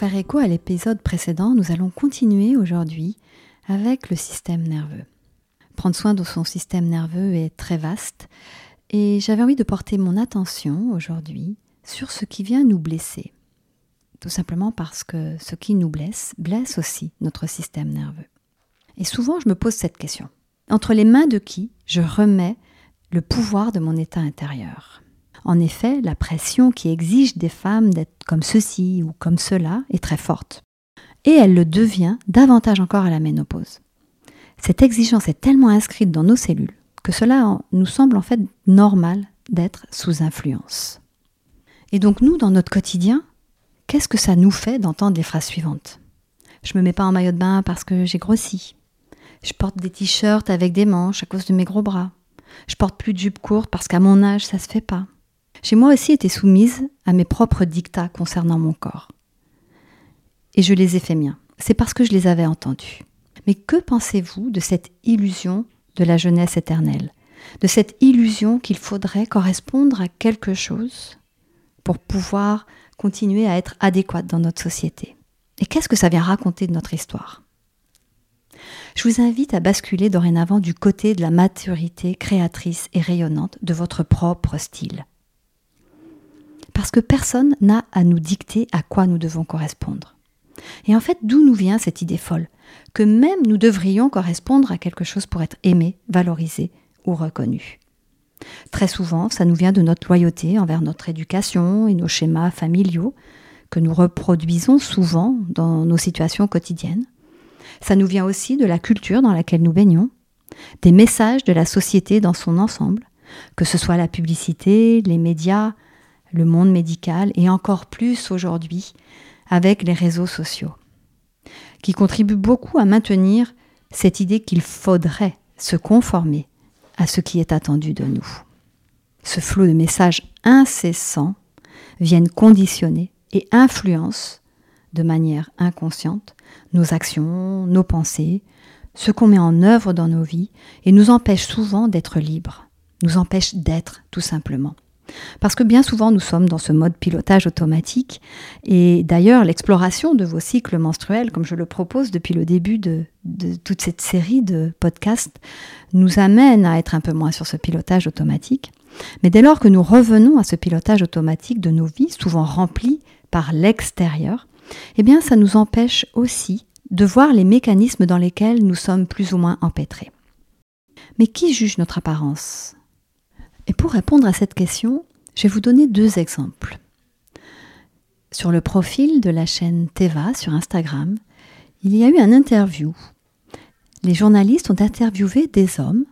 Faire écho à l'épisode précédent, nous allons continuer aujourd'hui avec le système nerveux. Prendre soin de son système nerveux est très vaste et j'avais envie de porter mon attention aujourd'hui sur ce qui vient nous blesser. Tout simplement parce que ce qui nous blesse blesse aussi notre système nerveux. Et souvent je me pose cette question. Entre les mains de qui je remets le pouvoir de mon état intérieur? En effet, la pression qui exige des femmes d'être comme ceci ou comme cela est très forte. Et elle le devient davantage encore à la ménopause. Cette exigence est tellement inscrite dans nos cellules que cela nous semble en fait normal d'être sous influence. Et donc nous, dans notre quotidien, qu'est-ce que ça nous fait d'entendre les phrases suivantes? Je me mets pas en maillot de bain parce que j'ai grossi. Je porte des t-shirts avec des manches à cause de mes gros bras. Je porte plus de jupe courte parce qu'à mon âge, ça se fait pas. J'ai moi aussi été soumise à mes propres dictats concernant mon corps. Et je les ai fait miens. C'est parce que je les avais entendus. Mais que pensez-vous de cette illusion de la jeunesse éternelle? De cette illusion qu'il faudrait correspondre à quelque chose pour pouvoir continuer à être adéquate dans notre société? Et qu'est-ce que ça vient raconter de notre histoire? Je vous invite à basculer dorénavant du côté de la maturité créatrice et rayonnante de votre propre style parce que personne n'a à nous dicter à quoi nous devons correspondre. Et en fait, d'où nous vient cette idée folle Que même nous devrions correspondre à quelque chose pour être aimé, valorisé ou reconnu. Très souvent, ça nous vient de notre loyauté envers notre éducation et nos schémas familiaux, que nous reproduisons souvent dans nos situations quotidiennes. Ça nous vient aussi de la culture dans laquelle nous baignons, des messages de la société dans son ensemble, que ce soit la publicité, les médias, le monde médical et encore plus aujourd'hui avec les réseaux sociaux, qui contribuent beaucoup à maintenir cette idée qu'il faudrait se conformer à ce qui est attendu de nous. Ce flot de messages incessants viennent conditionner et influencent de manière inconsciente nos actions, nos pensées, ce qu'on met en œuvre dans nos vies et nous empêchent souvent d'être libres, nous empêchent d'être tout simplement. Parce que bien souvent, nous sommes dans ce mode pilotage automatique. Et d'ailleurs, l'exploration de vos cycles menstruels, comme je le propose depuis le début de, toute cette série de podcasts, nous amène à être un peu moins sur ce pilotage automatique. Mais dès lors que nous revenons à ce pilotage automatique de nos vies, souvent remplis par l'extérieur, eh bien, ça nous empêche aussi de voir les mécanismes dans lesquels nous sommes plus ou moins empêtrés. Mais qui juge notre apparence? Et pour répondre à cette question, je vais vous donner deux exemples. Sur le profil de la chaîne Teva sur Instagram, il y a eu un interview. Les journalistes ont interviewé des hommes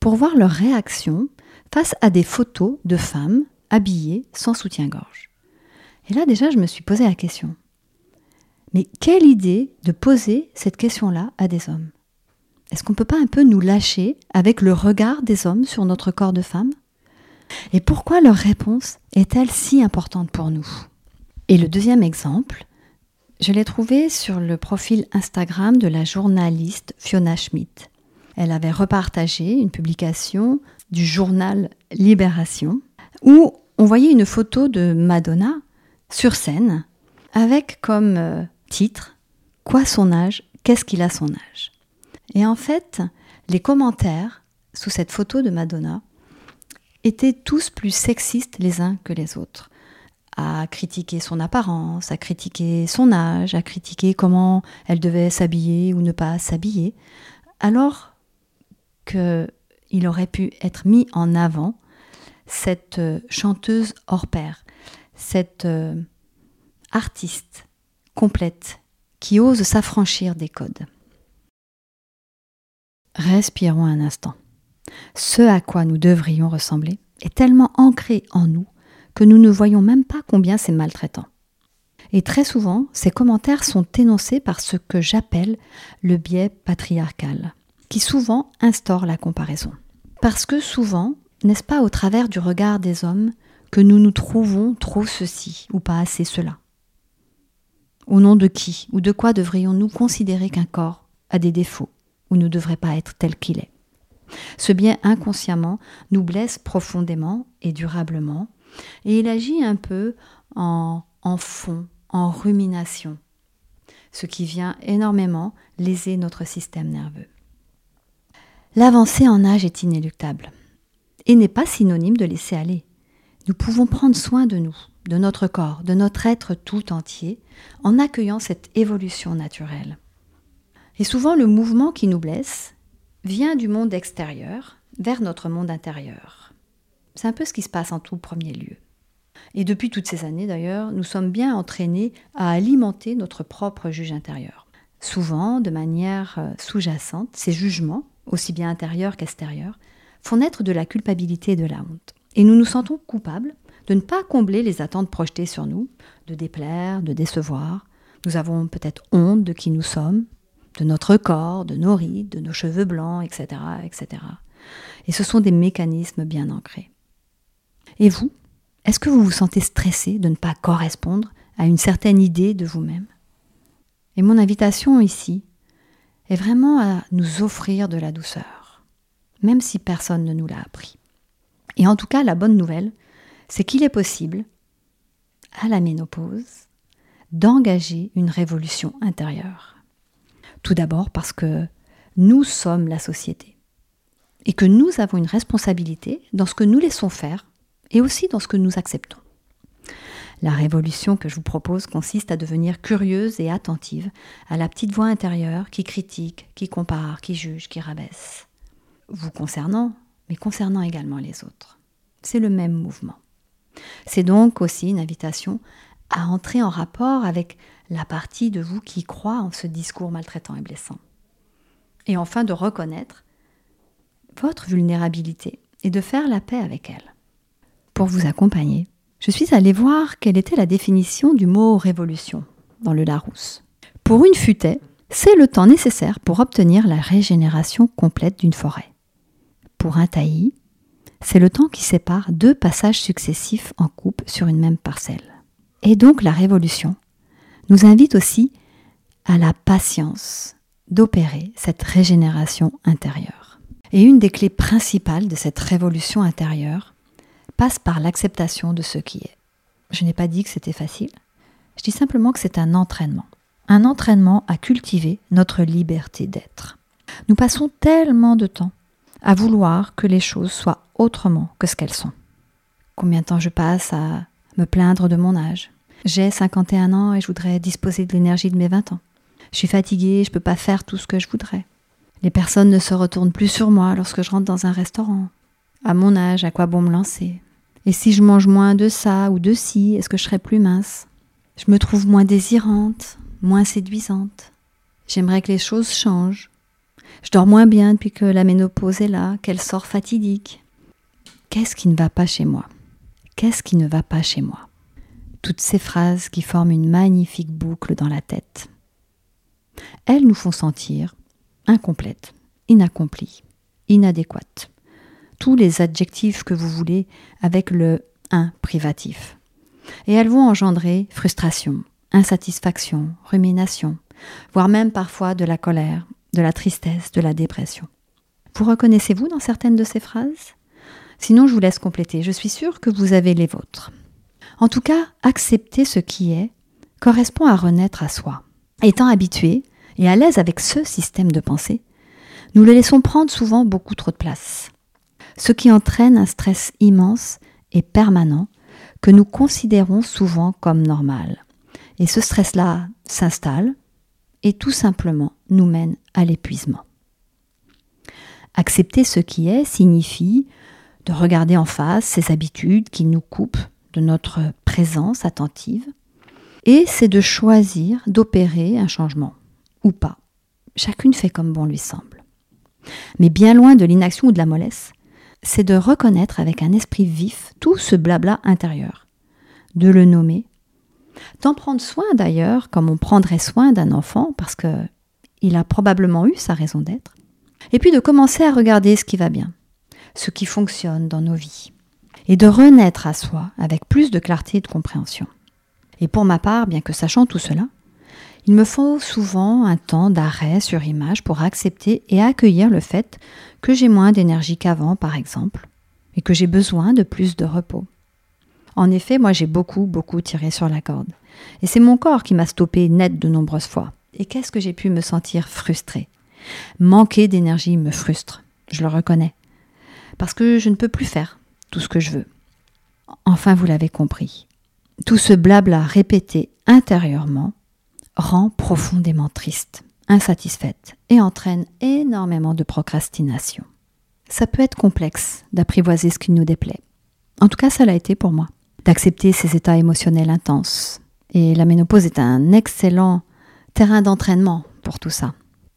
pour voir leur réaction face à des photos de femmes habillées sans soutien-gorge. Et là déjà, je me suis posé la question. Mais quelle idée de poser cette question-là à des hommes? Est-ce qu'on ne peut pas un peu nous lâcher avec le regard des hommes sur notre corps de femme? Et pourquoi leur réponse est-elle si importante pour nous? Et le deuxième exemple, je l'ai trouvé sur le profil Instagram de la journaliste Fiona Schmidt. Elle avait repartagé une publication du journal Libération où on voyait une photo de Madonna sur scène avec comme euh, titre Quoi son âge? Qu'est-ce qu'il a son âge? Et en fait, les commentaires sous cette photo de Madonna étaient tous plus sexistes les uns que les autres à critiquer son apparence, à critiquer son âge, à critiquer comment elle devait s'habiller ou ne pas s'habiller, alors qu'il aurait pu être mis en avant cette euh, chanteuse hors pair, cette euh, artiste complète qui ose s'affranchir des codes. Respirons un instant. Ce à quoi nous devrions ressembler est tellement ancré en nous que nous ne voyons même pas combien c'est maltraitant. Et très souvent, ces commentaires sont énoncés par ce que j'appelle le biais patriarcal, qui souvent instaure la comparaison. Parce que souvent, n'est-ce pas au travers du regard des hommes que nous nous trouvons trop ceci ou pas assez cela? Au nom de qui ou de quoi devrions-nous considérer qu'un corps a des défauts? Ou ne devrait pas être tel qu'il est Ce bien inconsciemment nous blesse profondément et durablement, et il agit un peu en, en fond, en rumination, ce qui vient énormément léser notre système nerveux. L'avancée en âge est inéluctable et n'est pas synonyme de laisser aller. Nous pouvons prendre soin de nous, de notre corps, de notre être tout entier, en accueillant cette évolution naturelle. Et souvent, le mouvement qui nous blesse vient du monde extérieur vers notre monde intérieur. C'est un peu ce qui se passe en tout premier lieu. Et depuis toutes ces années d'ailleurs, nous sommes bien entraînés à alimenter notre propre juge intérieur. Souvent, de manière euh, sous-jacente, ces jugements, aussi bien intérieurs qu'extérieurs, font naître de la culpabilité et de la honte. Et nous nous sentons coupables de ne pas combler les attentes projetées sur nous, de déplaire, de décevoir. Nous avons peut-être honte de qui nous sommes, de notre corps, de nos rides, de nos cheveux blancs, etc., etc. Et ce sont des mécanismes bien ancrés. Et vous, est-ce que vous vous sentez stressé de ne pas correspondre à une certaine idée de vous-même? Et mon invitation ici est vraiment à nous offrir de la douceur, même si personne ne nous l'a appris. Et en tout cas, la bonne nouvelle, c'est qu'il est possible, à la ménopause, d'engager une révolution intérieure. Tout d'abord parce que nous sommes la société et que nous avons une responsabilité dans ce que nous laissons faire et aussi dans ce que nous acceptons. La révolution que je vous propose consiste à devenir curieuse et attentive à la petite voix intérieure qui critique, qui compare, qui juge, qui rabaisse. Vous concernant, mais concernant également les autres. C'est le même mouvement. C'est donc aussi une invitation à entrer en rapport avec la partie de vous qui croit en ce discours maltraitant et blessant. Et enfin de reconnaître votre vulnérabilité et de faire la paix avec elle pour vous accompagner, je suis allée voir quelle était la définition du mot révolution dans le Larousse. Pour une futaie, c'est le temps nécessaire pour obtenir la régénération complète d'une forêt. Pour un taillis, c'est le temps qui sépare deux passages successifs en coupe sur une même parcelle. Et donc la révolution nous invite aussi à la patience d'opérer cette régénération intérieure. Et une des clés principales de cette révolution intérieure, passe par l'acceptation de ce qui est. Je n'ai pas dit que c'était facile, je dis simplement que c'est un entraînement. Un entraînement à cultiver notre liberté d'être. Nous passons tellement de temps à vouloir que les choses soient autrement que ce qu'elles sont. Combien de temps je passe à me plaindre de mon âge? J'ai 51 ans et je voudrais disposer de l'énergie de mes 20 ans. Je suis fatiguée, je ne peux pas faire tout ce que je voudrais. Les personnes ne se retournent plus sur moi lorsque je rentre dans un restaurant. À mon âge, à quoi bon me lancer? Et si je mange moins de ça ou de ci, est-ce que je serai plus mince? Je me trouve moins désirante, moins séduisante. J'aimerais que les choses changent. Je dors moins bien depuis que la ménopause est là, qu'elle sort fatidique. Qu'est-ce qui ne va pas chez moi? Qu'est-ce qui ne va pas chez moi? Toutes ces phrases qui forment une magnifique boucle dans la tête. Elles nous font sentir incomplètes, inaccomplies, inadéquates tous les adjectifs que vous voulez avec le un privatif. Et elles vont engendrer frustration, insatisfaction, rumination, voire même parfois de la colère, de la tristesse, de la dépression. Vous reconnaissez-vous dans certaines de ces phrases? Sinon, je vous laisse compléter. Je suis sûre que vous avez les vôtres. En tout cas, accepter ce qui est correspond à renaître à soi. Étant habitué et à l'aise avec ce système de pensée, nous le laissons prendre souvent beaucoup trop de place ce qui entraîne un stress immense et permanent que nous considérons souvent comme normal. Et ce stress-là s'installe et tout simplement nous mène à l'épuisement. Accepter ce qui est signifie de regarder en face ces habitudes qui nous coupent notre présence attentive, et c'est de choisir d'opérer un changement, ou pas. Chacune fait comme bon lui semble. Mais bien loin de l'inaction ou de la mollesse, c'est de reconnaître avec un esprit vif tout ce blabla intérieur, de le nommer D'en prendre soin d'ailleurs, comme on prendrait soin d'un enfant, parce que il a probablement eu sa raison d'être. Et puis de commencer à regarder ce qui va bien, ce qui fonctionne dans nos vies, et de renaître à soi avec plus de clarté et de compréhension. Et pour ma part, bien que sachant tout cela, il me faut souvent un temps d'arrêt sur image pour accepter et accueillir le fait que j'ai moins d'énergie qu'avant, par exemple, et que j'ai besoin de plus de repos. En effet, moi j'ai beaucoup, beaucoup tiré sur la corde. Et c'est mon corps qui m'a stoppé net de nombreuses fois. Et qu'est-ce que j'ai pu me sentir frustrée? Manquer d'énergie me frustre, je le reconnais. Parce que je ne peux plus faire tout ce que je veux. Enfin, vous l'avez compris. Tout ce blabla répété intérieurement rend profondément triste, insatisfaite et entraîne énormément de procrastination. Ça peut être complexe d'apprivoiser ce qui nous déplaît. En tout cas, ça l'a été pour moi, d'accepter ces états émotionnels intenses. Et la ménopause est un excellent terrain d'entraînement pour tout ça.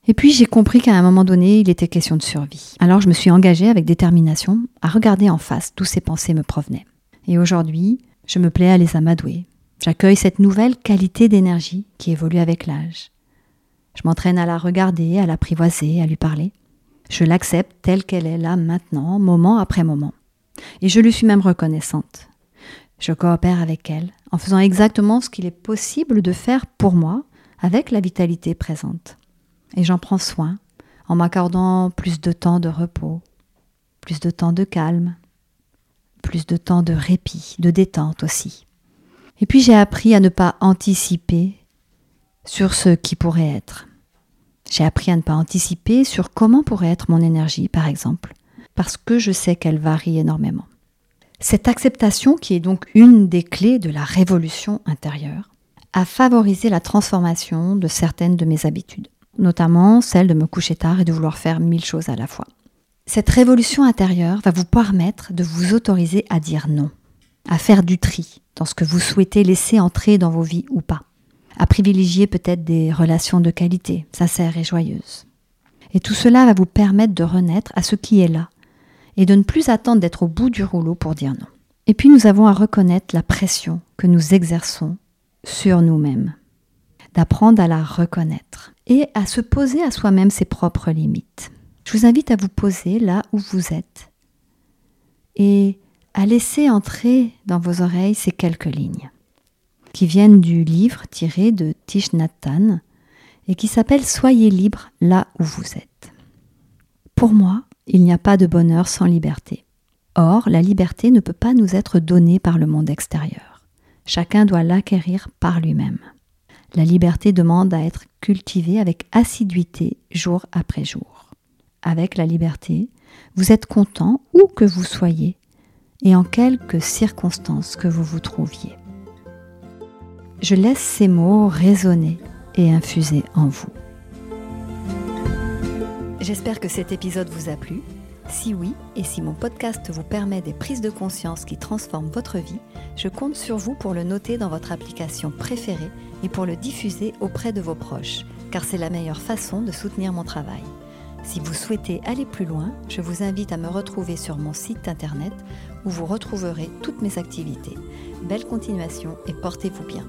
Et puis j'ai compris qu'à un moment donné, il était question de survie. Alors je me suis engagée avec détermination à regarder en face d'où ces pensées me provenaient. Et aujourd'hui, je me plais à les amadouer. J'accueille cette nouvelle qualité d'énergie qui évolue avec l'âge. Je m'entraîne à la regarder, à l'apprivoiser, à lui parler. Je l'accepte telle qu'elle est là maintenant, moment après moment. Et je lui suis même reconnaissante. Je coopère avec elle en faisant exactement ce qu'il est possible de faire pour moi avec la vitalité présente. Et j'en prends soin en m'accordant plus de temps de repos, plus de temps de calme, plus de temps de répit, de détente aussi. Et puis j'ai appris à ne pas anticiper sur ce qui pourrait être. J'ai appris à ne pas anticiper sur comment pourrait être mon énergie, par exemple, parce que je sais qu'elle varie énormément. Cette acceptation, qui est donc une des clés de la révolution intérieure, a favorisé la transformation de certaines de mes habitudes notamment celle de me coucher tard et de vouloir faire mille choses à la fois. Cette révolution intérieure va vous permettre de vous autoriser à dire non, à faire du tri dans ce que vous souhaitez laisser entrer dans vos vies ou pas, à privilégier peut-être des relations de qualité, sincères et joyeuses. Et tout cela va vous permettre de renaître à ce qui est là et de ne plus attendre d'être au bout du rouleau pour dire non. Et puis nous avons à reconnaître la pression que nous exerçons sur nous-mêmes d'apprendre à la reconnaître et à se poser à soi-même ses propres limites. Je vous invite à vous poser là où vous êtes et à laisser entrer dans vos oreilles ces quelques lignes qui viennent du livre tiré de Tish Nhat et qui s'appelle Soyez libre là où vous êtes. Pour moi, il n'y a pas de bonheur sans liberté. Or, la liberté ne peut pas nous être donnée par le monde extérieur. Chacun doit l'acquérir par lui-même. La liberté demande à être cultivée avec assiduité jour après jour. Avec la liberté, vous êtes content où que vous soyez et en quelques circonstances que vous vous trouviez. Je laisse ces mots résonner et infuser en vous. J'espère que cet épisode vous a plu. Si oui, et si mon podcast vous permet des prises de conscience qui transforment votre vie, je compte sur vous pour le noter dans votre application préférée et pour le diffuser auprès de vos proches, car c'est la meilleure façon de soutenir mon travail. Si vous souhaitez aller plus loin, je vous invite à me retrouver sur mon site internet où vous retrouverez toutes mes activités. Belle continuation et portez-vous bien.